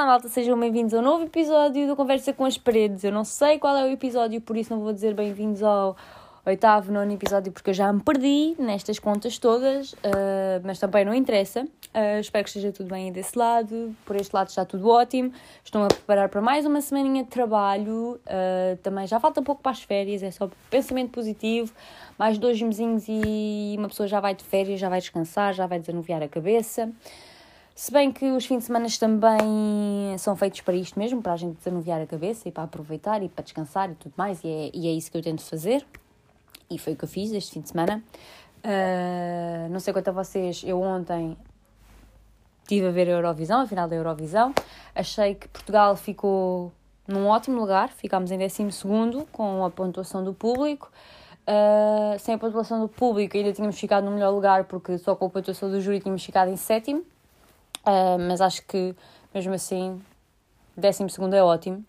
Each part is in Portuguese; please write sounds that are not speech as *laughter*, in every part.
Olá malta, sejam bem-vindos a um novo episódio do Conversa com as Paredes. Eu não sei qual é o episódio, por isso não vou dizer bem-vindos ao oitavo, nono episódio, porque eu já me perdi nestas contas todas, uh, mas também não interessa. Uh, espero que esteja tudo bem desse lado. Por este lado está tudo ótimo. Estou a preparar para mais uma semaninha de trabalho. Uh, também já falta pouco para as férias, é só pensamento positivo. Mais dois mesinhos e uma pessoa já vai de férias, já vai descansar, já vai desanuviar a cabeça. Se bem que os fins de semana também são feitos para isto mesmo, para a gente desanuviar a cabeça e para aproveitar e para descansar e tudo mais, e é, e é isso que eu tento fazer. E foi o que eu fiz este fim de semana. Uh, não sei quanto a vocês, eu ontem estive a ver a Eurovisão, a final da Eurovisão. Achei que Portugal ficou num ótimo lugar, ficámos em 12 com a pontuação do público. Uh, sem a pontuação do público ainda tínhamos ficado no melhor lugar porque só com a pontuação do júri tínhamos ficado em sétimo. Uh, mas acho que mesmo assim, 12 é ótimo.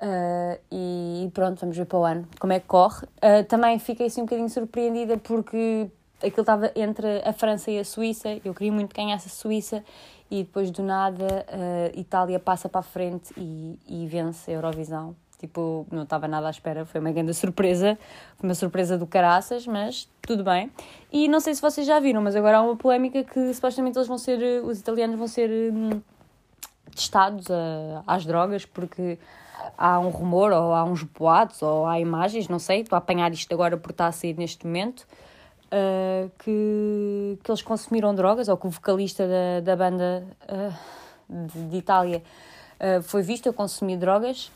Uh, e pronto, vamos ver para o ano como é que corre. Uh, também fiquei assim um bocadinho surpreendida porque aquilo estava entre a França e a Suíça. Eu queria muito que ganhasse a Suíça e depois do nada uh, Itália passa para a frente e, e vence a Eurovisão. Tipo, não estava nada à espera, foi uma grande surpresa, foi uma surpresa do caraças, mas tudo bem. E não sei se vocês já viram, mas agora há uma polémica que supostamente eles vão ser, os italianos vão ser hum, testados a, às drogas, porque há um rumor, ou há uns boatos, ou há imagens, não sei, estou a apanhar isto agora por estar a sair neste momento, uh, que, que eles consumiram drogas, ou que o vocalista da, da banda uh, de, de, Itália uh, foi visto a consumir drogas,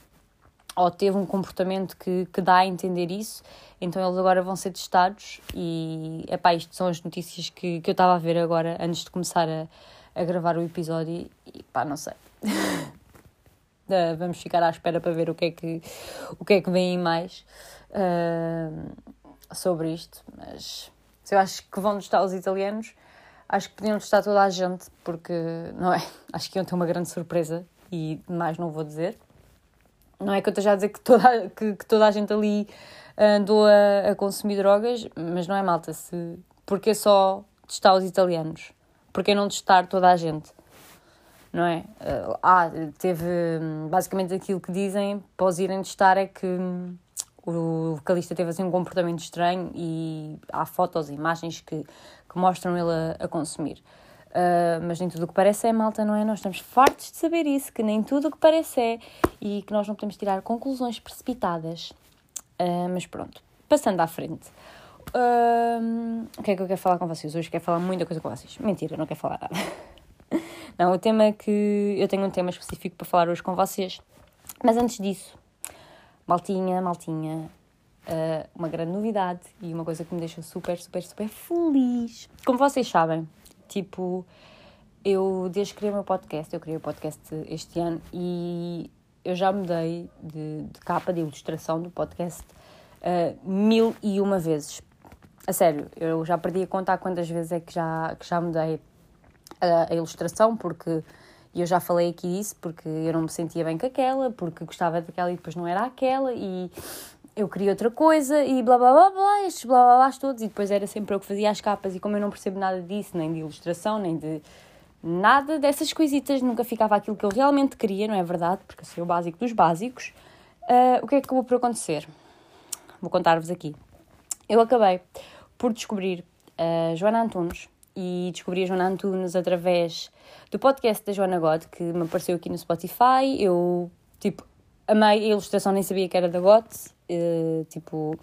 ou teve um comportamento que, que dá a entender isso, então eles agora vão ser testados e, epá, isto são as notícias que, que eu estava a ver agora, antes de começar a, a gravar o episódio e, pá, não sei. *laughs* vamos ficar à espera para ver o que é que, o que, é que vem mais uh, sobre isto, mas eu acho que vão testar os italianos, acho que podiam testar toda a gente, porque, não é? *laughs* Acho que iam ter uma grande surpresa e mais não vou dizer. Não é que eu esteja a dizer que toda, que, que toda a gente ali andou a, a, consumir drogas, mas não é malta. Se, porque só testar os italianos? Porque não testar toda a gente? Não é? Ah, teve. Basicamente aquilo que dizem os irem testar é que hum, o vocalista teve assim um comportamento estranho e há fotos e imagens que, que mostram ele a, a consumir. Uh, mas nem tudo o que parece é malta, não é? Nós estamos fartos de saber isso, que nem tudo o que parece é e que nós não podemos tirar conclusões precipitadas. Uh, mas pronto, passando à frente. Uh, o que é que eu quero falar com vocês hoje? Quero falar muita coisa com vocês. Mentira, não quero falar nada. *laughs* não, o tema que. Eu tenho um tema específico para falar hoje com vocês. Mas antes disso, maltinha, maltinha, uma grande novidade e uma coisa que me deixa super, super, super feliz. Como vocês sabem, Tipo, eu desde que criei o meu podcast, eu criei o podcast este ano e eu já mudei de, de capa de ilustração do podcast uh, mil e uma vezes. A sério, eu já perdi a contar quantas vezes é que já, que já mudei a, a ilustração, porque eu já falei aqui disso, porque eu não me sentia bem com aquela, porque gostava daquela e depois não era aquela, e eu queria outra coisa e blá blá blá blá, estes blá blá blá todos, e depois era sempre eu que fazia as capas, e como eu não percebo nada disso, nem de ilustração, nem de nada dessas coisitas, nunca ficava aquilo que eu realmente queria, não é verdade? Porque eu sou o básico dos básicos. Uh, o que é que acabou por acontecer? Vou contar-vos aqui. Eu acabei por descobrir a Joana Antunes e descobri a Joana Antunes através do podcast da Joana God, que me apareceu aqui no Spotify. Eu, tipo, amei a ilustração, nem sabia que era da GOT. Uh, tipo,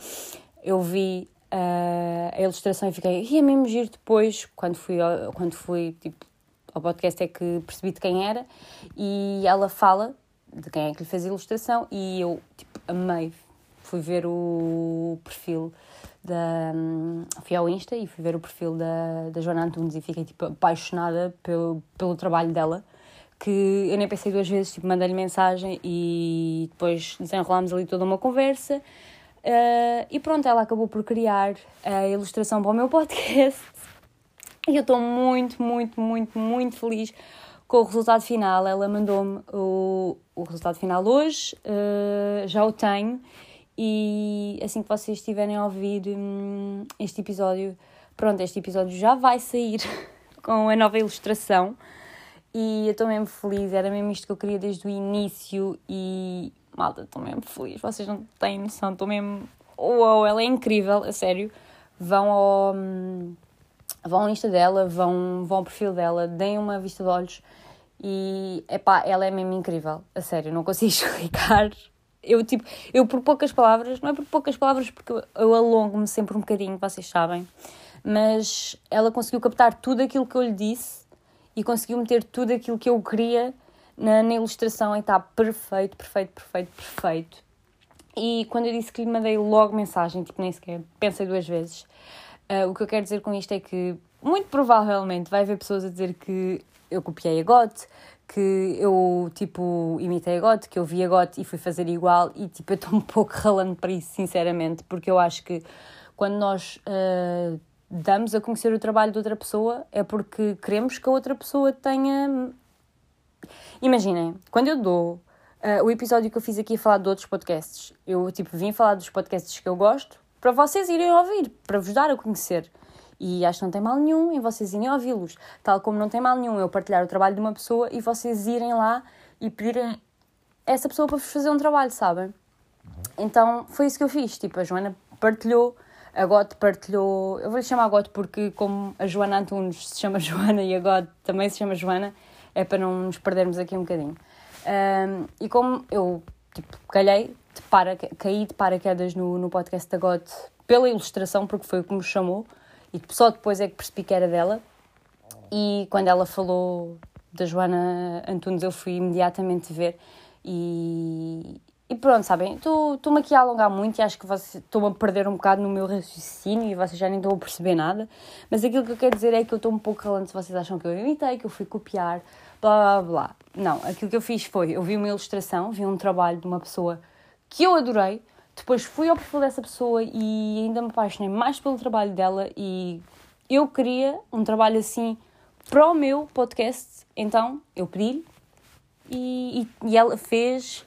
eu vi uh, a ilustração e fiquei, e é mesmo giro depois, quando fui, quando fui tipo, ao podcast é que percebi de quem era e ela fala de quem é que lhe fez a ilustração e eu, tipo, amei. Fui ver o perfil da... Fui ao Insta e fui ver o perfil da, da Joana Antunes e fiquei, tipo, apaixonada pelo, pelo trabalho dela que eu nem pensei duas vezes, tipo, mandei-lhe mensagem e depois desenrolámos ali toda uma conversa. Uh, e pronto, ela acabou por criar a ilustração para o meu *laughs* podcast. E eu estou muito, muito, muito, muito feliz com o resultado final. Ela mandou-me o, o resultado final hoje, uh, já o tenho. E assim que vocês estiverem a ouvir hum, este episódio, pronto, este episódio já vai sair *laughs* com a nova ilustração. E eu estou mesmo feliz, era mesmo isto que eu queria desde o início e malta, estou mesmo feliz, vocês não têm noção, estou mesmo. Uou, ela é incrível, a sério. Vão ao, vão ao Insta dela, vão, vão ao perfil dela, deem uma vista de olhos e epá, ela é mesmo incrível, a sério, não consigo *laughs* explicar. Eu, tipo, eu por poucas palavras, não é por poucas palavras porque eu, alongo-me sempre um bocadinho, vocês sabem, mas ela conseguiu captar tudo aquilo que eu lhe disse e conseguiu meter tudo aquilo que eu queria na, na ilustração e está perfeito, perfeito, perfeito, perfeito. E quando eu disse que lhe mandei logo mensagem, tipo, nem sequer pensei duas vezes, uh, o que eu quero dizer com isto é que muito provavelmente vai haver pessoas a dizer que eu copiei a GOT, que eu, tipo, imitei a GOT, que eu vi a GOT e fui fazer igual e, tipo, eu estou um pouco *laughs* ralando para isso, sinceramente, porque eu acho que quando nós uh, damos a conhecer o trabalho de outra pessoa é porque queremos que a outra pessoa tenha... Imaginem, quando eu dou uh, o episódio que eu fiz aqui a falar de outros podcasts, eu, tipo, vim falar dos podcasts que eu gosto para vocês irem ouvir, para vos dar a conhecer. E acho que não tem mal nenhum em vocês irem ouvi-los. Tal como não tem mal nenhum eu partilhar o trabalho de uma pessoa e vocês irem lá e pedirem essa pessoa para vos fazer um trabalho, sabem? Então foi isso que eu fiz. Tipo, a Joana partilhou, a Gote partilhou. Eu vou-lhe chamar a Gote porque, como a Joana Antunes se chama *laughs* Joana e a Gote também se chama Joana, é para não nos perdermos aqui um bocadinho. Um, e como eu tipo, calhei, de para, caí de paraquedas no, no podcast da Gote pela ilustração, porque foi o que me chamou, e só depois é que percebi que era dela. E quando ela falou da Joana Antunes, eu fui imediatamente ver e, e pronto, sabem, estou-me aqui a alongar muito e acho que estou a perder um bocado no meu raciocínio e vocês já nem estão a perceber nada, mas aquilo que eu quero dizer é que eu estou um pouco calando se vocês acham que eu imitei, que eu fui copiar, blá blá blá. Não, aquilo que eu fiz foi, eu vi uma ilustração, vi um trabalho de uma pessoa que eu adorei, depois fui ao perfil dessa pessoa e ainda me apaixonei mais pelo trabalho dela e eu queria um trabalho assim para o meu podcast. Então eu pedi-lhe e, e, e, ela fez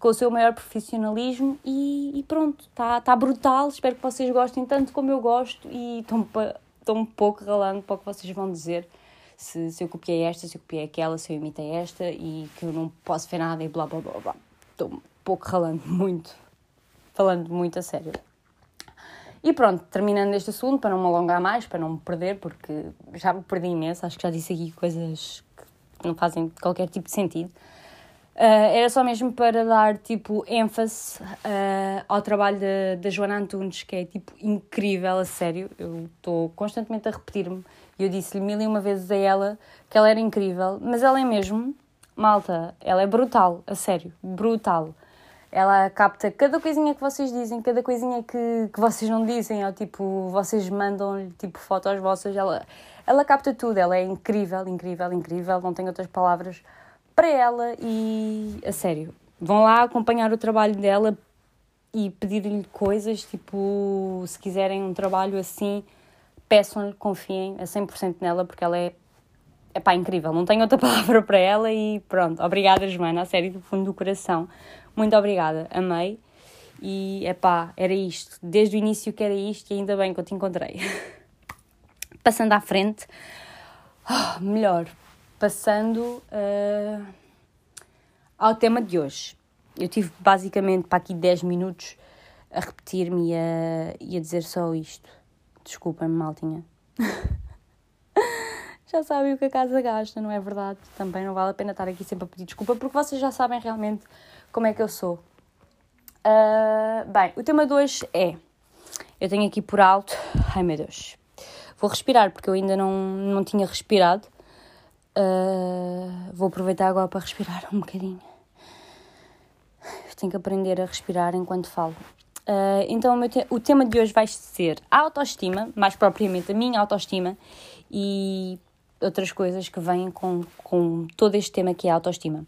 com o seu maior profissionalismo e, e pronto, está tá brutal. Espero que vocês gostem tanto como eu gosto e estou um pouco ralando para o que vocês vão dizer. Se, se eu copiei esta, se eu copiei aquela, se eu imitei esta e que eu não posso ver nada e blá blá blá blá. Estou um pouco ralando *laughs* muito falando muito a sério. E pronto, terminando este assunto, para não me alongar mais, para não me perder, porque já me perdi imenso, acho que já disse aqui coisas que não fazem qualquer tipo de sentido. Uh, era só mesmo para dar tipo ênfase uh, ao trabalho da Joana Antunes, que é tipo incrível, a sério. Eu estou constantemente a repetir-me. E eu disse-lhe mil e uma vezes a ela que ela era incrível, mas ela é mesmo, malta, ela é brutal, a sério, brutal. Ela capta cada coisinha que vocês dizem, cada coisinha que, que vocês não dizem, ou tipo, vocês mandam-lhe tipo fotos vossas, ela, ela capta tudo, ela é incrível, incrível, incrível, não tenho outras palavras para ela e a sério, vão lá acompanhar o trabalho dela e pedir-lhe coisas, tipo, se quiserem um trabalho assim, peçam-lhe, confiem a 100% nela, porque ela é é pá, incrível, não tenho outra *laughs* palavra para ela e pronto, obrigada Joana, a sério, do fundo do coração. Muito obrigada, amei. E é pá, era isto. Desde o início que era isto e ainda bem que eu te encontrei. *laughs* Passando à frente, oh, melhor, passando uh, ao tema de hoje. Eu tive basicamente para aqui 10 minutos a repetir-me e a, e a dizer só isto. Desculpem-me, maltinha. *laughs* já sabem o que a casa gasta, não é verdade? Também não vale a pena estar aqui sempre a pedir desculpa, porque vocês já sabem realmente como é que eu sou. Uh, bem, o tema de hoje é. Eu tenho aqui por alto. Ai meu Deus. Vou respirar porque eu ainda não, não tinha respirado. Uh, vou aproveitar agora para respirar um bocadinho. Tenho que aprender a respirar enquanto falo. Uh, então, o, te o tema de hoje vai ser a autoestima, mais propriamente a minha autoestima e outras coisas que vêm com, com todo este tema que é a autoestima.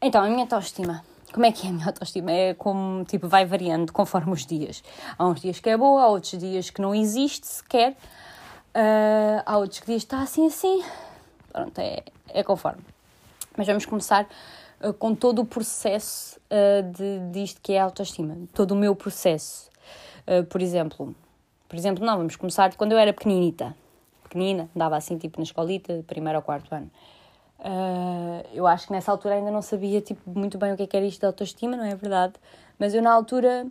Então, a minha autoestima como é que é a minha autoestima? É como, tipo, vai variando conforme os dias. Há uns dias que é boa, há outros dias que não existe sequer. Uh, há outros que dias está assim, assim. Pronto, é, é conforme. Mas vamos começar uh, com todo o processo uh, de, disto que é a autoestima. Todo o meu processo. por exemplo, por exemplo, não, vamos começar de quando eu era pequeninita. Pequenina, andava assim, tipo, na escolita, primeiro ou quarto ano. Uh, eu acho que nessa altura ainda não sabia tipo, muito bem o que, é que era isto de autoestima, não é verdade? Mas eu na altura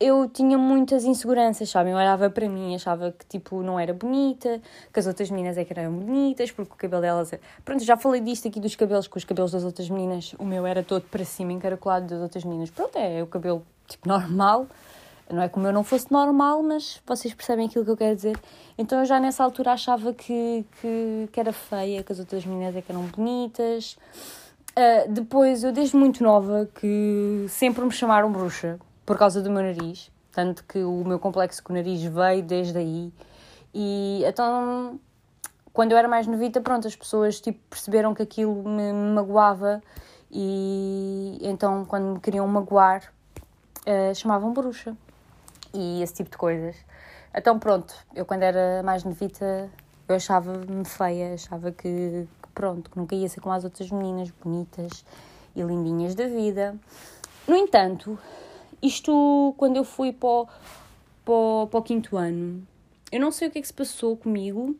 eu tinha muitas inseguranças, sabem? Eu olhava para mim, achava que tipo não era bonita, que as outras meninas é que eram bonitas, porque o cabelo delas. É... Pronto, já falei disto aqui dos cabelos, que os cabelos das outras meninas, o meu era todo para cima, encaracolado das outras meninas. Pronto, é o cabelo tipo normal, não é como eu não fosse normal, mas vocês percebem aquilo que eu quero dizer. Então eu já nessa altura achava que, que, que era feia, que as outras meninas é que eram bonitas. Uh, depois, eu desde muito nova que sempre me chamaram bruxa por causa do meu nariz. Tanto que o meu complexo com o nariz veio desde aí. E então, quando eu era mais novita, pronto, as pessoas tipo, perceberam que aquilo me magoava e então quando me queriam magoar uh, chamavam bruxa e esse tipo de coisas. Então pronto, eu quando era mais novita eu achava-me feia, achava que, que, pronto, que nunca ia ser como as outras meninas bonitas e lindinhas da vida. No entanto, isto quando eu fui para o, para para o quinto ano, eu não sei o que é que se passou comigo,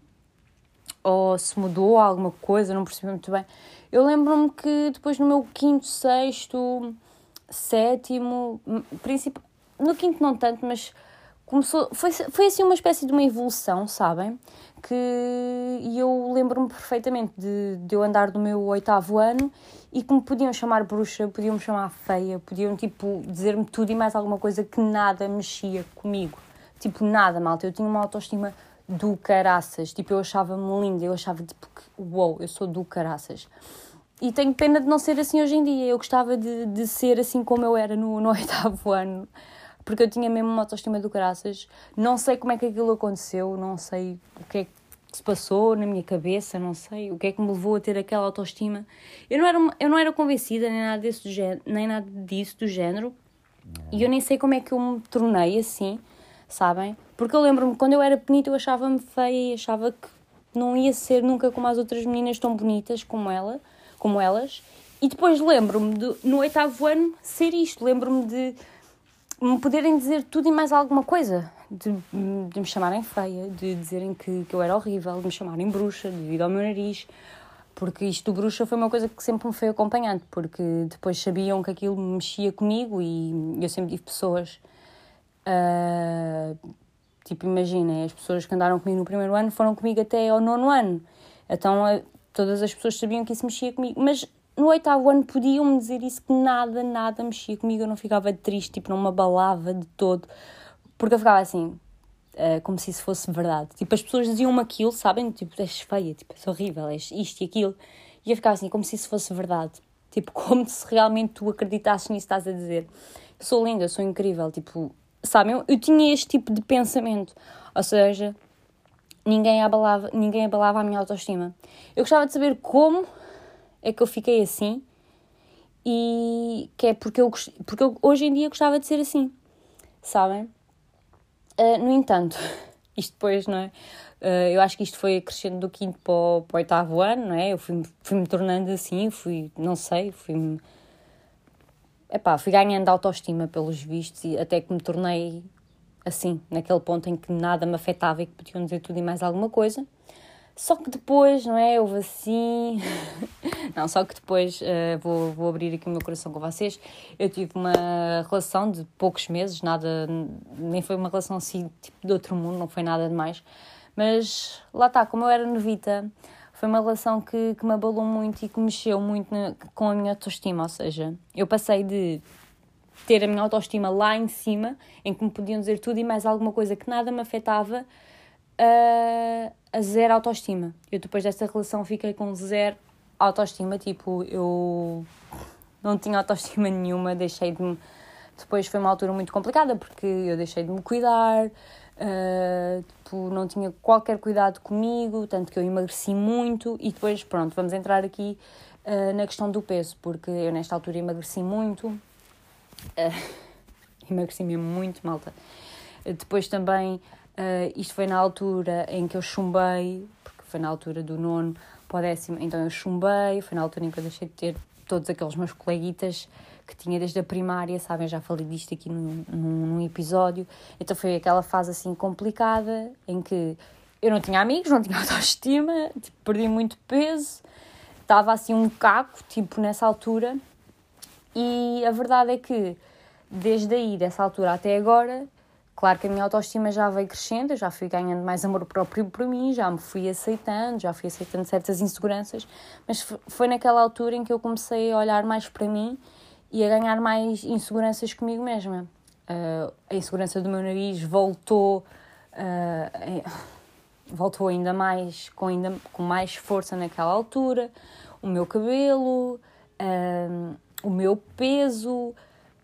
ou se mudou alguma coisa, não percebi muito bem. Eu lembro-me que depois no meu quinto, sexto, sétimo, principal, no quinto não tanto, mas começou, foi, foi assim uma espécie de uma evolução, sabem? Que eu lembro-me perfeitamente de, de eu andar no meu oitavo ano e que me podiam chamar bruxa, podiam me chamar feia, podiam tipo dizer-me tudo e mais alguma coisa que nada mexia comigo. Tipo, nada, malta. Eu tinha uma autoestima do caraças. Tipo, eu achava-me linda, eu achava tipo que, uou, eu sou do caraças. E tenho pena de não ser assim hoje em dia. Eu gostava de, de ser assim como eu era no, no *laughs* oitavo ano porque eu tinha mesmo uma autoestima do caraças. Não sei como é que aquilo aconteceu, não sei o que é que se passou na minha cabeça, não sei o que é que me levou a ter aquela autoestima. Eu não era, eu não era convencida nem nada, desse género, nem nada disso do género e eu nem sei como é que eu me tornei assim, sabem? Porque eu lembro-me quando eu era pequenita eu achava-me feia e achava que não ia ser nunca como as outras meninas tão bonitas como ela, como elas. E depois lembro-me de, no oitavo ano ser isto, lembro-me de me poderem dizer tudo e mais alguma coisa. De, de me chamarem feia, de dizerem que, que eu era horrível, de me chamarem bruxa devido ao meu nariz. Porque isto do bruxa foi uma coisa que sempre me foi acompanhante, porque depois sabiam que aquilo mexia comigo e eu sempre tive pessoas. Uh, tipo, imaginem, as pessoas que andaram comigo no primeiro ano foram comigo até ao nono ano. Então uh, todas as pessoas sabiam que isso mexia comigo. Mas no oitavo ano podiam-me dizer isso que nada, nada mexia comigo, eu não ficava triste, tipo, não me abalava de todo, porque eu ficava assim, uh, como se isso fosse verdade. Tipo, as pessoas diziam-me aquilo, sabem? Tipo, és feia, tipo, és horrível, és isto e aquilo. E eu ficava assim, como se isso fosse verdade. Tipo, *laughs* como se realmente tu acreditasses nisso estás a dizer. Eu sou linda, eu sou incrível, tipo, sabem? Eu, eu tinha este tipo de pensamento. Ou seja, ninguém abalava, ninguém abalava a minha autoestima. Eu gostava de saber como é que eu fiquei assim e que é porque eu, porque eu hoje em dia gostava de ser assim, sabem? Uh, no entanto, *laughs* isto depois, não é? Uh, eu acho que isto foi crescendo do quinto para o, para o oitavo ano, não é? Eu fui-me fui tornando assim, fui, não sei, fui-me. Epá, fui ganhando autoestima pelos vistos e até que me tornei assim, naquele ponto em que nada me afetava e que podiam dizer tudo e mais alguma coisa. Só que depois, não é? Houve assim. *laughs* não, só que depois uh, vou, vou abrir aqui o meu coração com vocês. Eu tive uma relação de poucos meses, nada. Nem foi uma relação assim, tipo de outro mundo, não foi nada demais. Mas lá está, como eu era novita, foi uma relação que, que me abalou muito e que mexeu muito na, com a minha autoestima. Ou seja, eu passei de ter a minha autoestima lá em cima, em que me podiam dizer tudo e mais alguma coisa que nada me afetava a, a zero autoestima. Eu depois desta relação fiquei com zero autoestima, tipo, eu não tinha autoestima *laughs* nenhuma, deixei de me... Depois foi uma altura muito complicada porque eu deixei de me cuidar, uh, tipo, não tinha qualquer cuidado comigo, tanto que eu emagreci muito e depois, pronto, vamos entrar aqui uh, na questão do peso, porque eu nesta altura emagreci muito, uh, *laughs* emagreci mesmo muito, malta. Depois também Uh, isto foi na altura em que eu chumbei, porque foi na altura do nono para o décimo, então eu chumbei, foi na altura em que eu deixei de ter todos aqueles meus coleguitas que tinha desde a primária, sabem, já falei disto aqui num, num, episódio. Então foi aquela fase assim complicada em que eu não tinha amigos, não tinha *laughs* autoestima, tipo, perdi muito peso, estava assim um caco, tipo, nessa altura. E a verdade é que, desde aí, dessa altura até agora, claro que a minha autoestima já veio crescendo, eu já fui ganhando mais amor próprio por mim, já me fui aceitando, já fui aceitando certas inseguranças, mas foi naquela altura em que eu comecei a olhar mais para mim e a ganhar mais inseguranças comigo mesma. Uh, a insegurança do meu nariz voltou. Uh, voltou ainda mais, com, ainda, com mais força naquela altura, o meu cabelo, uh, o meu peso,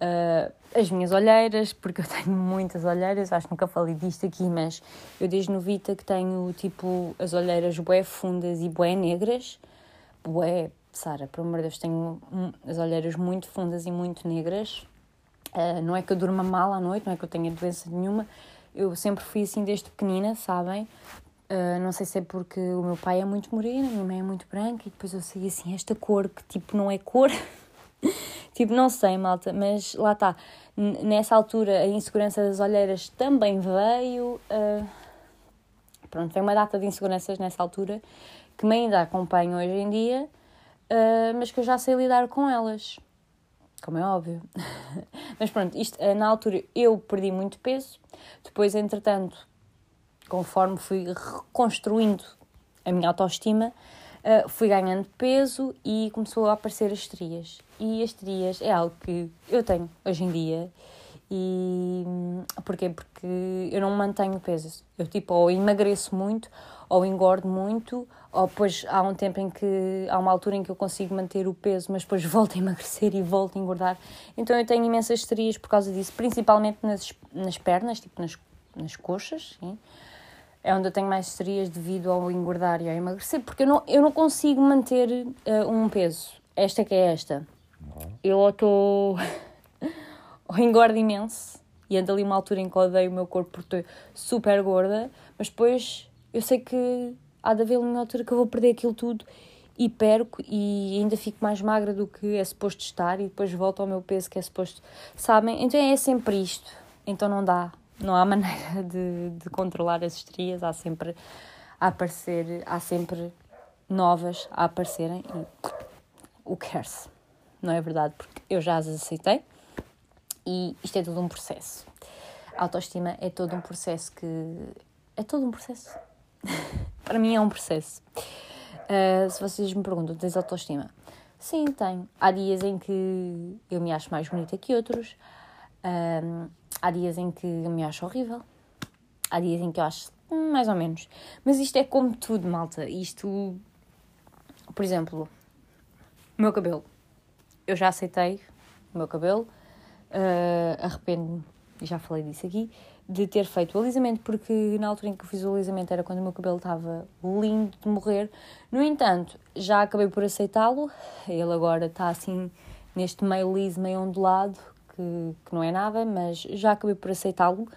uh, as minhas olheiras, porque eu *laughs* tenho muitas olheiras, acho que nunca falei disto aqui, mas eu desde novita que tenho tipo as olheiras bué fundas e bué negras, bué, Sara, por amor de Deus, tenho as olheiras muito fundas e muito negras, uh, não é que eu durma mal à noite, não é que eu tenha doença nenhuma, eu sempre fui assim desde pequenina, sabem? Uh, não sei se é porque o meu pai é muito moreno, a minha mãe é muito branca e depois eu sei assim, esta cor que tipo não é cor. *laughs* tipo, não sei, malta, mas lá está. Nessa altura a insegurança das olheiras também veio. Uh, pronto, vem uma data de inseguranças nessa altura que me ainda acompanho hoje em dia, uh, mas que eu já sei lidar com elas. Como é óbvio. *laughs* mas pronto, isto, na altura eu perdi muito peso, depois, entretanto, conforme fui reconstruindo a minha autoestima, uh, fui ganhando peso e começou a aparecer as estrias. E as estrias é algo que eu tenho hoje em dia. E porquê? Porque eu não mantenho peso. Eu tipo ou emagreço muito, ou engordo muito, ou depois há um tempo em que há uma altura em que eu consigo manter o peso, mas depois *laughs* volto a emagrecer e volto a engordar. Então eu tenho imensas estrias por causa disso, principalmente nas, nas pernas, tipo nas, nas coxas, sim é onde eu tenho mais estrias devido ao engordar e ao emagrecer, porque eu não, eu não consigo manter uh, um peso. Esta que é esta. Eu estou. *laughs* ou engordo imenso e ando ali uma altura em que odeio o meu corpo porque estou super gorda, mas depois eu sei que há de haver uma altura que eu vou perder aquilo tudo e perco e ainda fico mais magra do que é suposto estar e depois volto ao meu peso que é suposto. Sabem? Então é sempre isto. Então não dá não há *laughs* maneira de, de controlar as estrias, há sempre a aparecer, há sempre novas a aparecerem e o cares, não é verdade? Porque eu já as aceitei e isto é todo um processo. A autoestima é todo um processo que. É todo um processo. *laughs* Para mim é um processo. Uh, se vocês me perguntam, tens autoestima? Sim, tenho. Há dias em que eu me acho mais bonita que outros. Uh, Há dias em que me acho horrível, há dias em que eu acho hum, mais ou menos. Mas isto é como tudo, malta. Isto, por exemplo, o meu cabelo. Eu já aceitei o meu cabelo, uh, arrependo-me, já falei disso aqui, de ter feito o alisamento, porque na altura em que eu fiz o alisamento era quando o meu cabelo estava lindo de morrer. No entanto, já acabei por aceitá-lo, ele agora está assim neste meio liso, meio ondulado, que, que não é nada, mas já acabei por aceitá-lo.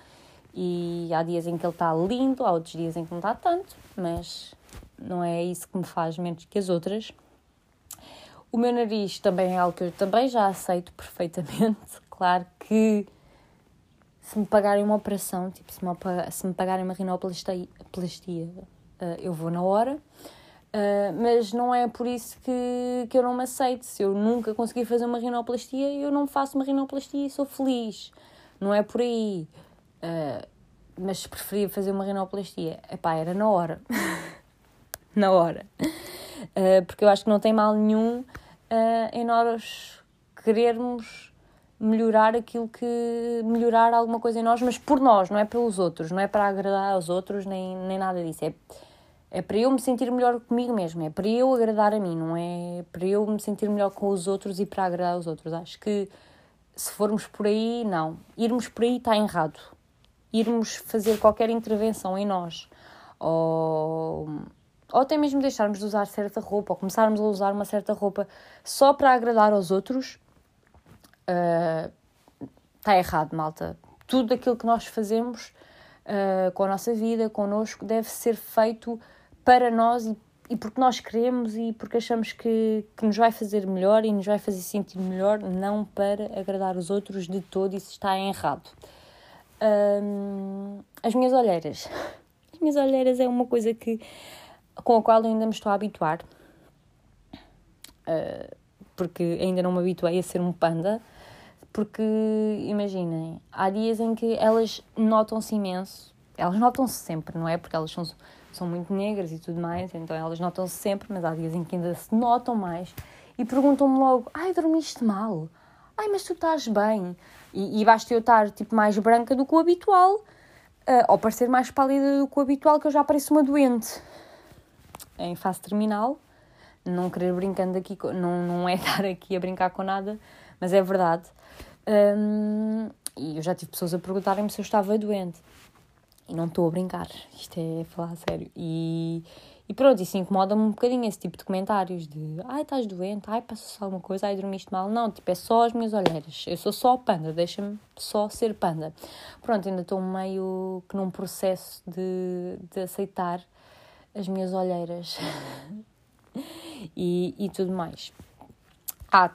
E há dias em que ele está lindo, há outros dias em que não está tanto, mas não é isso que me faz menos que as outras. O meu nariz também é algo que eu também já aceito perfeitamente. *laughs* Claro que se me pagarem uma operação, tipo, se me, se me pagarem uma rinoplastia, eh, eu vou na hora. Uh, mas não é por isso que, que eu não me aceito. Se eu nunca consegui fazer uma rinoplastia, eu não faço uma rinoplastia e sou feliz. Não é por aí. Uh, mas preferia fazer uma rinoplastia, epá, era na hora. *laughs* na hora. Uh, porque eu acho que não tem mal nenhum em nós querermos melhorar aquilo que. melhorar alguma coisa em nós, mas por nós, não é pelos outros, não é para agradar aos outros, nem, nem nada disso. É é para eu me sentir melhor comigo mesmo, é para eu agradar a mim, não é para eu me sentir melhor com os outros e para agradar os outros. Acho que se formos por aí, não. Irmos por aí está errado. Irmos fazer qualquer intervenção em nós, ou, ou até mesmo deixarmos de usar certa roupa, ou começarmos a usar uma certa roupa só para agradar aos outros, uh, está errado, malta. Tudo aquilo que nós fazemos uh, com a nossa vida, connosco, deve ser feito para nós e, e porque nós queremos e porque achamos que, que nos vai fazer melhor e nos vai fazer sentir melhor, não para agradar os outros de todo, isso está errado. as minhas olheiras. *laughs* As minhas olheiras é uma coisa que, com a qual eu ainda me estou a habituar. Uh, porque ainda não me habituei a ser um panda. Porque, imaginem, há dias em que elas notam-se imenso. Elas notam-se sempre, não é? Porque elas são, são muito negras e tudo mais, então elas notam-se sempre, mas há dias em que ainda se notam mais e perguntam-me logo: Ai, dormiste mal? Ai, mas tu estás bem? E, e basta eu estar tipo, mais branca do que o habitual, uh, ou parecer mais pálida do que o habitual, que eu já pareço uma doente. Em fase terminal, não querer brincando aqui, não, não é *laughs* estar aqui a brincar com nada, mas é verdade. Um, e eu já tive pessoas a perguntarem-me se eu estava doente. E não estou a brincar, isto é falar a sério. E, e pronto, isso incomoda-me um bocadinho, esse tipo de comentários de ai, estás doente, ai, passou-se alguma coisa, ai, dormiste mal. Não, tipo, é só as minhas olheiras. Eu sou só panda, deixa-me só ser panda. Pronto, ainda estou meio que num processo de, de aceitar as minhas olheiras *laughs* e, e tudo mais. Ah,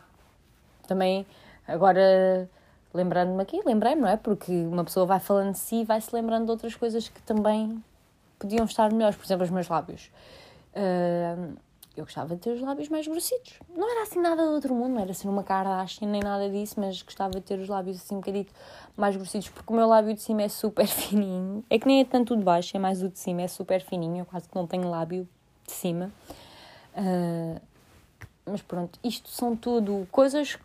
também agora lembrando-me aqui, lembrei-me, não é? Porque uma pessoa vai falando de si e vai se lembrando de outras coisas que também podiam estar melhores. Por exemplo, os meus lábios. Uh, eu gostava de ter os lábios mais grossitos. Não era assim nada do outro mundo, não era assim uma Kardashian nem nada disso, mas gostava de ter os lábios assim um bocadinho mais grossitos, porque o meu lábio de cima é super *laughs* fininho. É que nem é tanto o de baixo, é mais o de cima, é super fininho. Eu quase que não tenho lábio de cima. Uh, mas pronto, isto são tudo coisas.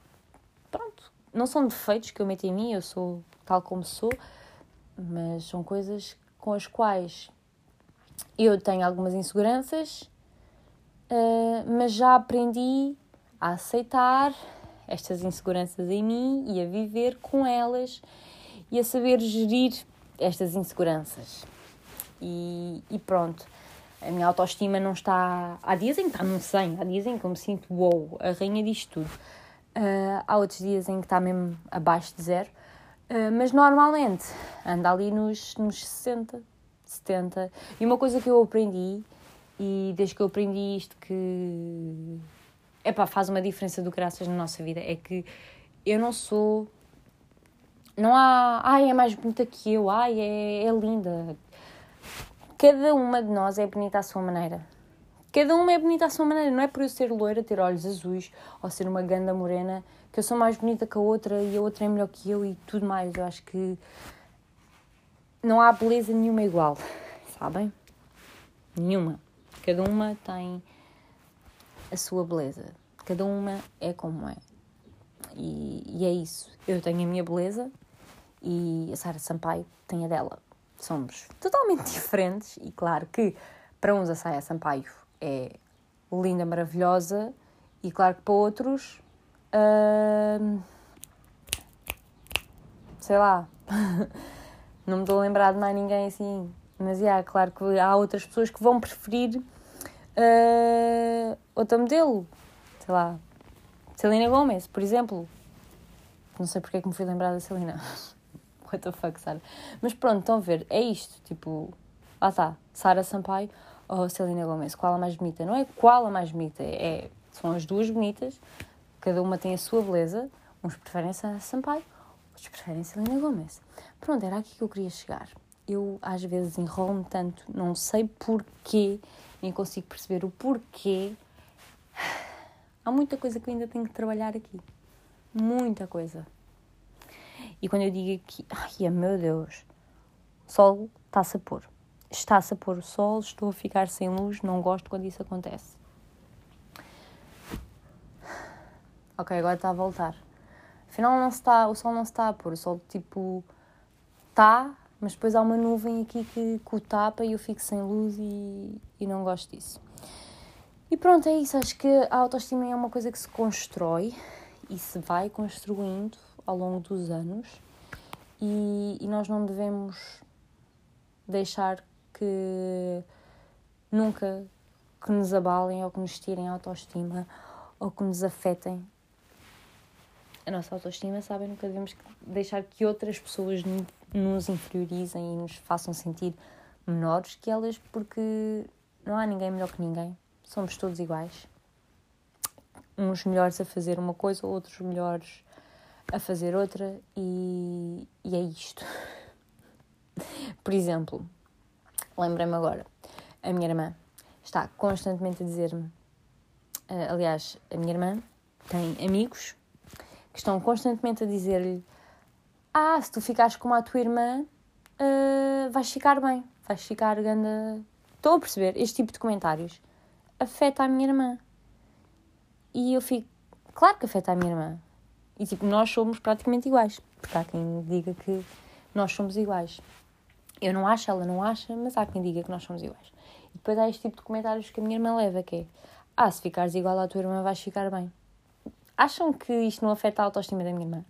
Não são defeitos que eu meto em mim, eu sou tal como sou, mas são coisas com as quais eu tenho algumas inseguranças, uh, mas já aprendi a aceitar estas inseguranças em mim e a viver com elas e a saber gerir estas inseguranças. E, e pronto, a minha autoestima não está. Há dias em que está num 100, há dias em que eu me sinto wow, a rainha disto tudo. Uh, há outros dias em que está mesmo abaixo de zero, uh, mas normalmente anda ali nos, nos 60, 70. E uma coisa que eu aprendi, e desde que eu aprendi isto que epá, faz uma diferença do graças na nossa vida, é que eu não sou. Não há. Ai, é mais bonita que eu, ai, é, é linda. Cada uma de nós é bonita à sua maneira. Cada uma é bonita à sua maneira. Não é por eu ser loira, ter olhos azuis ou ser uma ganda morena que eu sou mais bonita que a outra e a outra é melhor que eu e tudo mais. Eu acho que não há beleza nenhuma igual, sabem? Nenhuma. Cada uma tem a sua beleza. Cada uma é como é. E, e é isso. Eu tenho a minha beleza e a Sara Sampaio tem a dela. Somos totalmente *laughs* diferentes e claro que para uns a Sara Sampaio é linda, maravilhosa e claro que para outros hum, sei lá *laughs* Não me estou a lembrar de mais ninguém assim. Mas, é claro que há outras pessoas que vão preferir uh, outra modelo. Sei lá, Celina Gomes, por exemplo. Não sei porque é que me fui lembrar da Celina. *laughs* What the fuck, Sara? Mas pronto, estão a ver, é isto. Tipo, lá está, Sara Sampaio ou Celina Gomes. Qual a mais bonita? Não é qual a mais bonita, é, são as duas bonitas. Cada uma tem a sua beleza. Uns preferem Sara Sampaio, outros preferem Celina Gomes. Pronto, era aqui que eu queria chegar. Eu às vezes enrolo-me tanto, não sei porquê, nem consigo perceber o porquê. Há muita coisa que eu ainda tenho que trabalhar aqui. Muita coisa. E quando eu digo aqui, ai meu Deus, o sol está-se a pôr. Está-se a pôr o sol, estou a ficar sem luz, não gosto quando isso acontece. Ok, agora está a voltar. Afinal, não está, o sol não está a pôr, o sol tipo está, mas depois há uma nuvem aqui que, que o tapa e eu fico sem luz e, e não gosto disso. E pronto, é isso. Acho que a autoestima é uma coisa que se constrói e se vai construindo ao longo dos anos e, e nós não devemos deixar que nunca que nos abalem ou que nos tirem a autoestima ou que nos afetem a nossa autoestima, sabem? Nunca devemos deixar que outras pessoas nos inferiorizem e nos façam sentir menores que elas, porque não há ninguém melhor que ninguém. Somos todos iguais. Uns melhores a fazer uma coisa, outros melhores a fazer outra, e, e é isto. *laughs* Por exemplo, lembrei-me agora. A minha irmã está constantemente a dizer-me. Uh, aliás, a minha irmã tem amigos que estão constantemente a dizer-lhe: Ah, se tu ficares como a tua irmã, uh, vais ficar bem, vais ficar ganda. Estou a perceber, este tipo de comentários afeta a minha irmã. E eu fico, claro que afeta a minha irmã. E tipo, nós somos praticamente iguais. Porque há quem diga que nós somos iguais. Eu não acho, ela não acha, mas há quem diga que nós somos iguais. E depois há este tipo de comentários que a minha irmã leva, que é Ah, se ficares igual à tua irmã vais ficar bem. Acham que isto não afeta a autoestima da minha irmã?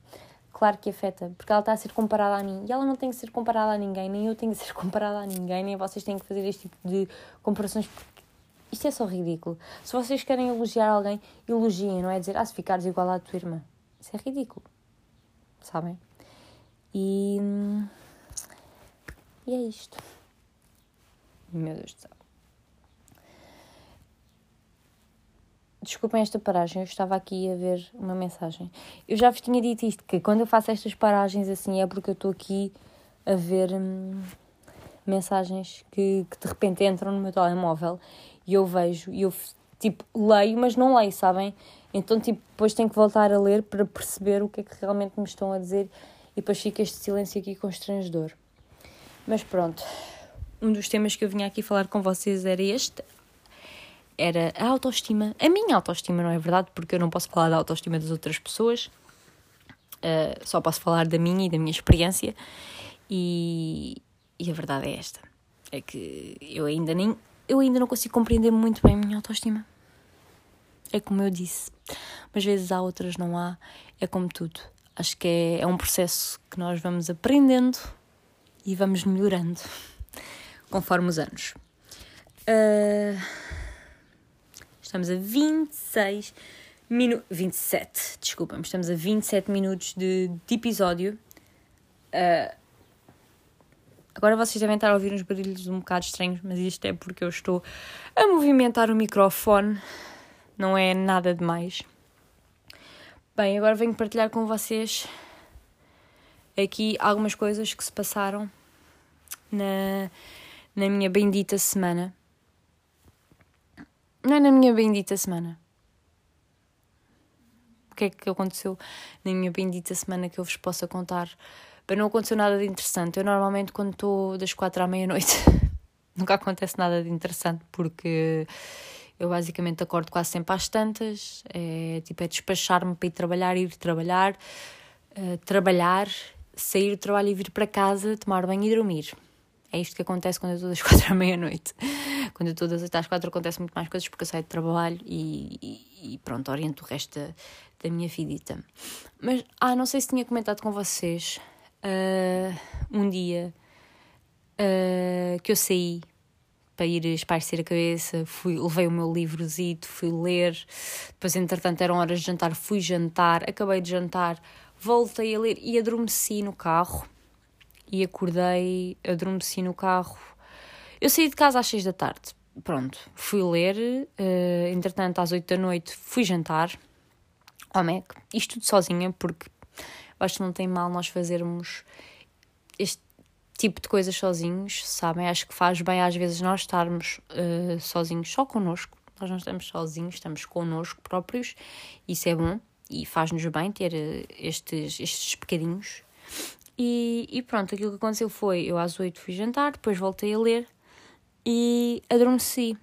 Claro que afeta, porque ela está a ser comparada a mim. E ela não tem que ser comparada a ninguém, nem eu tenho que ser *laughs* comparada a ninguém, nem vocês têm que fazer este tipo de comparações, porque isto é só ridículo. Se vocês querem elogiar alguém, elogiem, não é dizer, ah, se ficares igual à tua irmã. Isso é ridículo. Sabem? E. E é isto. Meu Deus do céu. Desculpem esta paragem, eu estava aqui a ver uma mensagem. Eu já vos tinha dito isto, que quando eu faço estas paragens assim é porque eu estou aqui a ver hum, mensagens que, que de repente entram no meu telemóvel e eu vejo e eu tipo leio, mas não leio, sabem? Então tipo depois tenho que voltar a ler para perceber o que é que realmente me estão a dizer e depois fica este silêncio aqui constrangedor. Mas pronto, um dos temas que eu vinha aqui falar com vocês era este. Era a autoestima. A minha autoestima, não é verdade? Porque eu não posso falar da autoestima das outras pessoas. Uh, só posso falar da minha e da minha experiência. E, e a verdade é esta. É que eu ainda nem... Eu ainda não consigo compreender muito bem a minha autoestima. É como eu disse. Mas vezes há, outras não há. É como tudo. Acho que é, é um processo que nós vamos aprendendo e vamos melhorando conforme os anos. Uh, estamos a 26 minutos. 27, desculpa-me. Estamos a 27 minutos de, de episódio. Uh, agora vocês devem estar a ouvir uns barulhos um bocado estranhos, mas isto é porque eu estou a movimentar o microfone. Não é nada demais. Bem, agora venho partilhar com vocês aqui algumas coisas que se passaram na, na minha bendita semana. Não é na minha bendita semana. O que é que aconteceu na minha bendita semana que eu vos possa contar? Bem, não aconteceu nada de interessante. Eu normalmente, quando estou das quatro à meia-noite, *laughs* nunca acontece nada de interessante porque eu basicamente acordo quase sempre às tantas, é, tipo, é despachar-me para ir trabalhar, ir trabalhar, uh, trabalhar, sair do trabalho e vir para casa, tomar banho e dormir. É isto que acontece quando eu estou das *laughs* quatro à meia-noite. Quando eu estou das oito às quatro acontece muito mais coisas porque eu saio de trabalho e, e, e pronto, oriento o resto da, da, minha vidita. Mas, ah, não sei se tinha comentado com vocês uh, um dia uh, que eu saí para ir espairecer a cabeça, fui, levei o meu livrozito, fui ler, depois entretanto eram horas de jantar, fui jantar, acabei de jantar, voltei a ler e adormeci no carro e acordei, adormeci no carro. Eu saí de casa às seis da tarde, pronto, fui ler, uh, entretanto às oito da noite fui jantar ao Mac, isto tudo sozinha porque acho que não tem mal nós fazermos este tipo de coisas sozinhos, sabem? Acho que faz bem às vezes nós estarmos uh, sozinhos, só connosco. Nós não estamos sozinhos, estamos connosco próprios. Isso é bom e faz-nos bem ter uh, estes, estes pecadinhos. E, e pronto, aquilo que aconteceu foi: eu às oito fui jantar, depois voltei a ler e adormeci.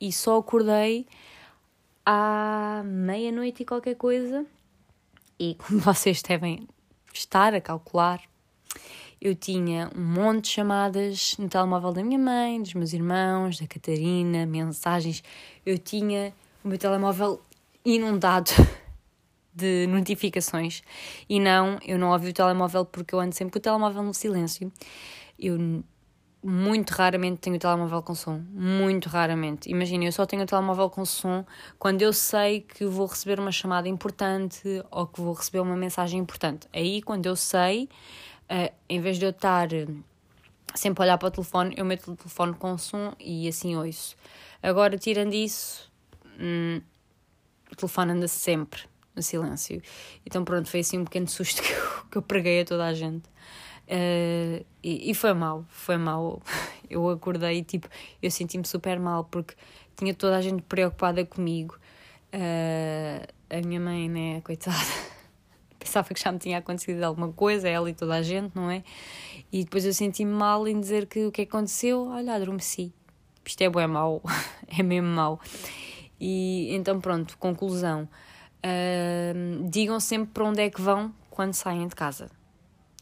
E só acordei à meia-noite e qualquer coisa. E como *laughs* vocês devem estar a calcular, eu tinha um monte de chamadas no telemóvel da minha mãe, dos meus irmãos, da Catarina, mensagens. Eu tinha o meu telemóvel inundado *laughs* de notificações. E não, eu não ouvi o telemóvel porque eu ando sempre com o telemóvel no silêncio. Eu muito raramente tenho o telemóvel com som. Muito raramente. Imagina, eu só tenho o telemóvel com som quando eu sei que vou receber uma chamada importante ou que vou receber uma mensagem importante. Aí, quando eu sei uh, em vez de eu estar eh, sempre a olhar para o telefone, eu meto o telefone com som e assim ouço. Agora, tirando isso, hum, o telefone anda sempre no silêncio. Então, pronto, foi assim um pequeno susto *laughs* que eu, que eu preguei a toda a gente. Uh, e, e, foi mal, foi mal. *laughs* Eu acordei tipo, eu senti-me super mal porque tinha toda a gente preocupada comigo. Uh, a minha mãe, né, coitada, *laughs* pensava que já me tinha acontecido alguma coisa, ela e toda a gente, não é? E depois eu senti-me mal em dizer que o que aconteceu, olha, adormeci. Isto é bem mau, é mesmo mau. E então, pronto, conclusão. Uh, digam sempre para onde é que vão quando saem de casa.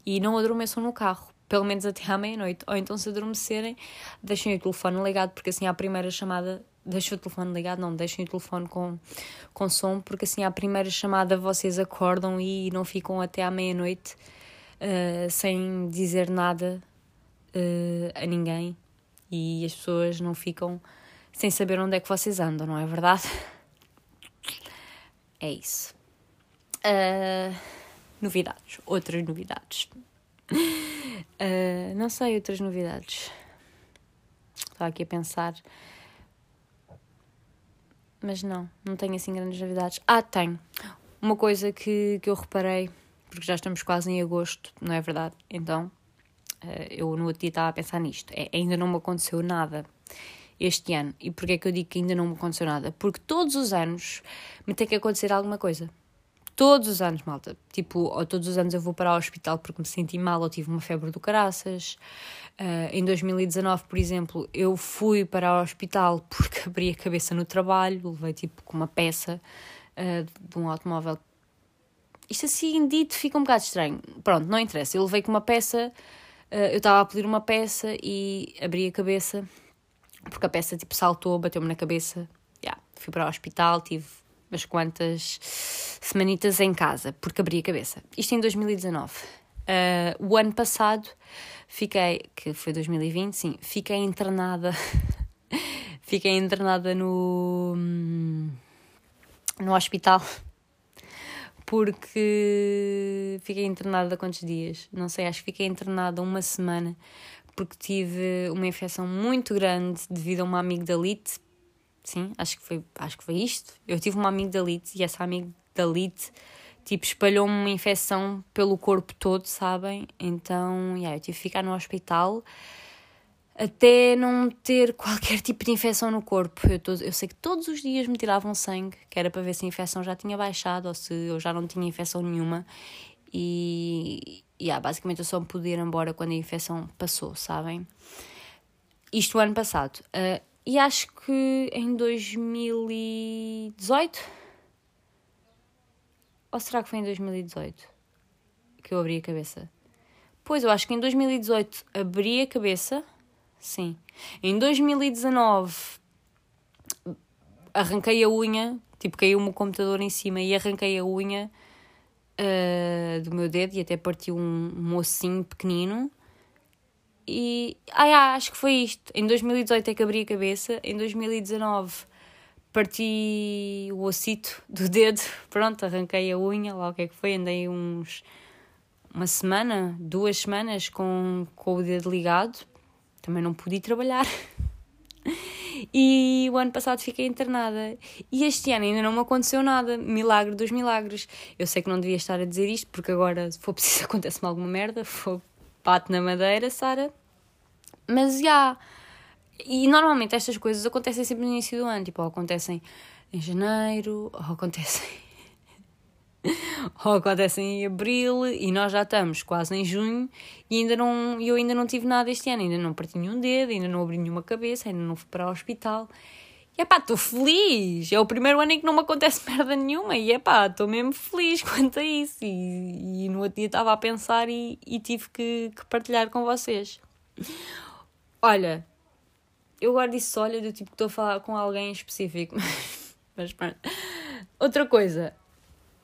E não adormeçam no carro, pelo menos até à meia-noite. Ou então, se adormecerem, deixem o telefone ligado, porque assim, à primeira chamada deixem o telefone ligado, não, deixem o telefone com, com som, porque assim à primeira chamada vocês acordam e não ficam até à meia-noite uh, sem dizer nada uh, a ninguém e as pessoas não ficam sem saber onde é que vocês andam, não é verdade? *laughs* É isso. Uh, novidades, outras novidades. *laughs* não sei, outras novidades. Estava aqui a pensar mas não, não tenho assim grandes novidades. Ah, tenho. Uma coisa que, que eu reparei, porque já estamos quase em agosto, não é verdade? Então, eh, eu no outro dia estava a pensar nisto. É, ainda não me aconteceu nada este ano. E porquê é que eu digo que ainda não me aconteceu nada? Porque todos os anos me tem que acontecer alguma coisa. Todos os anos, malta. Tipo, ou todos os anos eu vou para o hospital porque me senti mal ou tive uma febre do caraças. Uh, em 2019, por exemplo, eu fui para o hospital porque *laughs* abri a cabeça no trabalho, levei tipo com uma peça uh, de um automóvel. Isto assim dito fica um bocado estranho. Pronto, não interessa. Eu levei com uma peça, uh, eu estava a pedir uma peça e abri a cabeça porque a peça tipo saltou, bateu-me na cabeça. Yeah, fui para o hospital, tive umas quantas semanitas em casa, porque abri a cabeça. Isto em 2019. Uh, o ano passado fiquei, que foi 2020, sim, fiquei internada. *laughs* fiquei internada no, no hospital porque fiquei internada quantos dias? Não sei, acho que fiquei internada uma semana porque tive uma infecção muito grande devido a uma amigdalite Sim, acho que foi, acho que foi isto. Eu tive uma amigdalite e essa amigdalite tipo espalhou-me uma infecção pelo corpo todo, sabem? Então, yeah, eu tive que ficar no hospital até não ter qualquer tipo de infecção no corpo. Eu, eu sei que todos os dias me tiravam sangue, que era para ver se a infecção já tinha baixado ou se eu já não tinha infecção nenhuma. E yeah, basicamente eu só me pude ir embora quando a infecção passou, sabem? Isto o ano passado. Uh, e acho que em 2018. Ou será que foi em 2018 que eu abri a cabeça? Pois, eu acho que em 2018 abri a cabeça. Sim. Em 2019 arranquei a unha, tipo, caiu-me o computador em cima e arranquei a unha uh, do meu dedo e até partiu um, um ossinho pequenino. E ah, acho que foi isto. Em 2018 é que abri a cabeça, em 2019 parti o ossito do dedo, *laughs* pronto, arranquei a unha, lá o que é que foi, andei uns uma semana, duas semanas com, com o dedo ligado, também não pude trabalhar. *laughs* E o ano passado fiquei internada. E este ano ainda não me aconteceu nada. Milagre dos milagres. Eu sei que não devia estar a dizer isto, porque agora, se for preciso, *laughs* acontece-me alguma merda. For bate na madeira, Sara. Mas já. E normalmente estas coisas acontecem sempre no início do ano, tipo, ou acontecem em janeiro, ou acontecem. *laughs* ou acontecem em abril e nós já estamos quase em junho e ainda não, eu ainda não tive nada este ano, ainda não parti nenhum dedo, ainda não abri nenhuma cabeça, ainda não fui para o hospital. E pá, estou feliz! É o primeiro ano em que não me acontece *laughs* merda nenhuma e pá, estou mesmo feliz *laughs* quanto a isso. E, e no outro dia estava a pensar e, e tive que, que partilhar com vocês. Olha, eu guardo isso olha do tipo que estou a falar com alguém específico. Mas pronto. Outra coisa.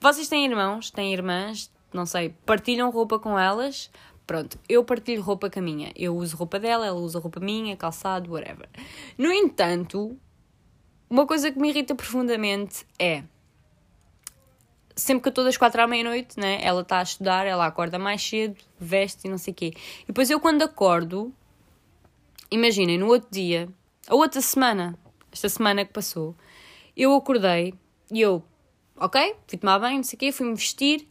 Vocês têm irmãos, têm irmãs, não sei, partilham roupa com elas. Pronto, eu partilho roupa com a minha. Eu uso roupa dela, ela usa roupa minha, calçado, whatever. No entanto, uma coisa que me irrita profundamente é sempre que eu estou das quatro à meia-noite, né? Ela está a estudar, ela acorda mais cedo, veste e não sei o quê. E depois eu, quando acordo, imaginem, no outro dia, a outra semana, esta semana que passou, eu acordei e eu, ok, fui tomar banho, não sei o quê, fui-me vestir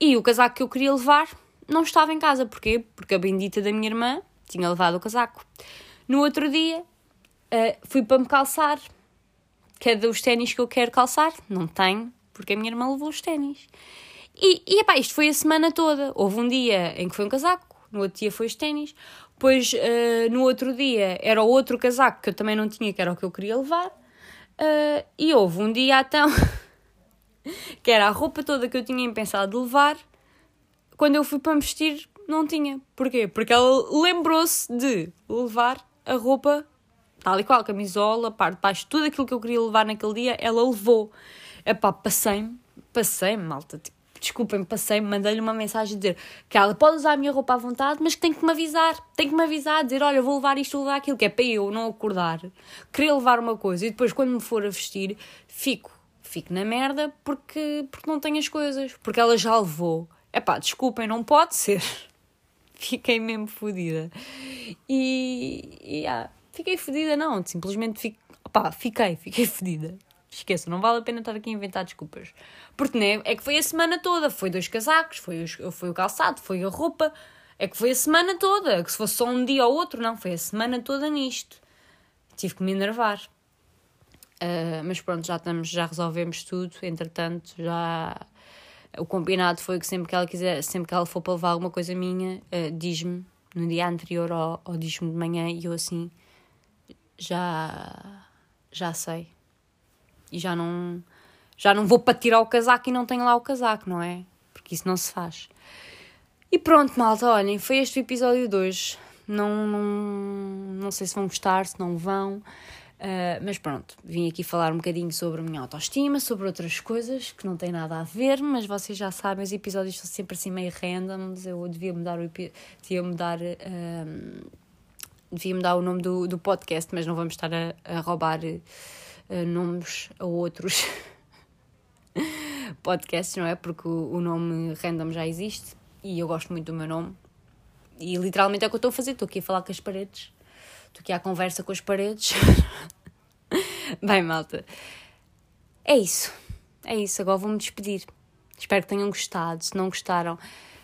e o casaco que eu queria levar não estava em casa. Porquê? Porque a bendita da minha irmã tinha levado o casaco. No outro dia, uh, fui para me calçar. Que é dos ténis que eu quero calçar. Não tenho, porque a minha irmã levou os ténis. E, e epá, isto foi a semana toda. Houve um dia em que foi um casaco, no outro dia foi os ténis. Depois, uh, no outro dia, era o outro casaco que eu também não tinha, que era o que eu queria levar. Uh, e houve um dia então *laughs* que era a roupa toda que eu tinha pensado levar. Quando eu fui para me vestir, não tinha. Porquê? Porque ela lembrou-se de levar a roupa tal e qual, camisola, parte de baixo, tudo aquilo que eu queria levar naquele dia, ela levou. Epá, passei-me, passei-me, malta, tipo, desculpem, passei-me, mandei-lhe uma mensagem a dizer que ela pode usar a minha roupa à vontade, mas que tem que me avisar, tem que me avisar, dizer, olha, vou levar isto, vou levar aquilo, que é para eu não acordar, querer levar uma coisa e depois quando me for a vestir, fico, fico na merda porque, porque não tenho as coisas, porque ela já levou. É pá, desculpem, não pode ser. *laughs* Fiquei mesmo fodida. E, e ah, fiquei fodida, não, simplesmente fico, opá, fiquei, fiquei *laughs* fodida. Esqueça, não vale a pena estar aqui a inventar desculpas. Porque né, é que foi a semana toda. Foi dois casacos, foi, os, foi o calçado, foi a roupa. É que foi a semana toda. Que se fosse só um dia ou outro, não. Foi a semana toda nisto. Tive que me enervar. Uh, mas pronto, já estamos, já resolvemos tudo. Entretanto, já o combinado foi que sempre que ela quiser, sempre que ela for para levar alguma coisa minha, uh, diz-me no dia anterior ou, ou diz-me de manhã e eu assim já já sei e já não já não vou para tirar o casaco e não tenho lá o casaco, não é? Porque isso não se faz. E pronto, malta, olhem, foi este o episódio de hoje. Não, não, não sei se vão gostar, se não vão, uh, mas pronto, vim aqui falar um bocadinho sobre a minha autoestima, sobre outras coisas que não têm nada a ver, mas vocês já sabem, os episódios são sempre assim meio random. Eu devia mudar o, devia mudar, uh, devia mudar o nome do, do podcast, mas não vamos estar a, a roubar uh, nomes a outros. *laughs* podcasts, não é? Porque o, o nome random já existe e eu gosto muito do meu nome. E literalmente é o que eu estou a fazer. Estou aqui a falar com as paredes. Estou aqui à conversa com as paredes. *laughs* Bem, malta. É isso. É isso. Agora vou-me despedir. Espero que tenham gostado. Se não gostaram,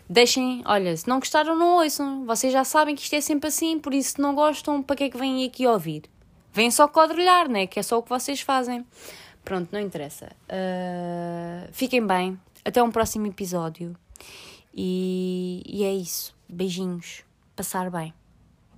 deixem. Olha, se não gostaram, não ouçam. Vocês já sabem que isto é sempre assim. Por isso, se não gostam, para que é que vêm aqui ouvir? Vêm só quadrilhar, né? Que é só o que vocês fazem. Pronto, não interessa. Uh, fiquem bem. Até um próximo episódio. E, e é isso. Beijinhos. Passar bem.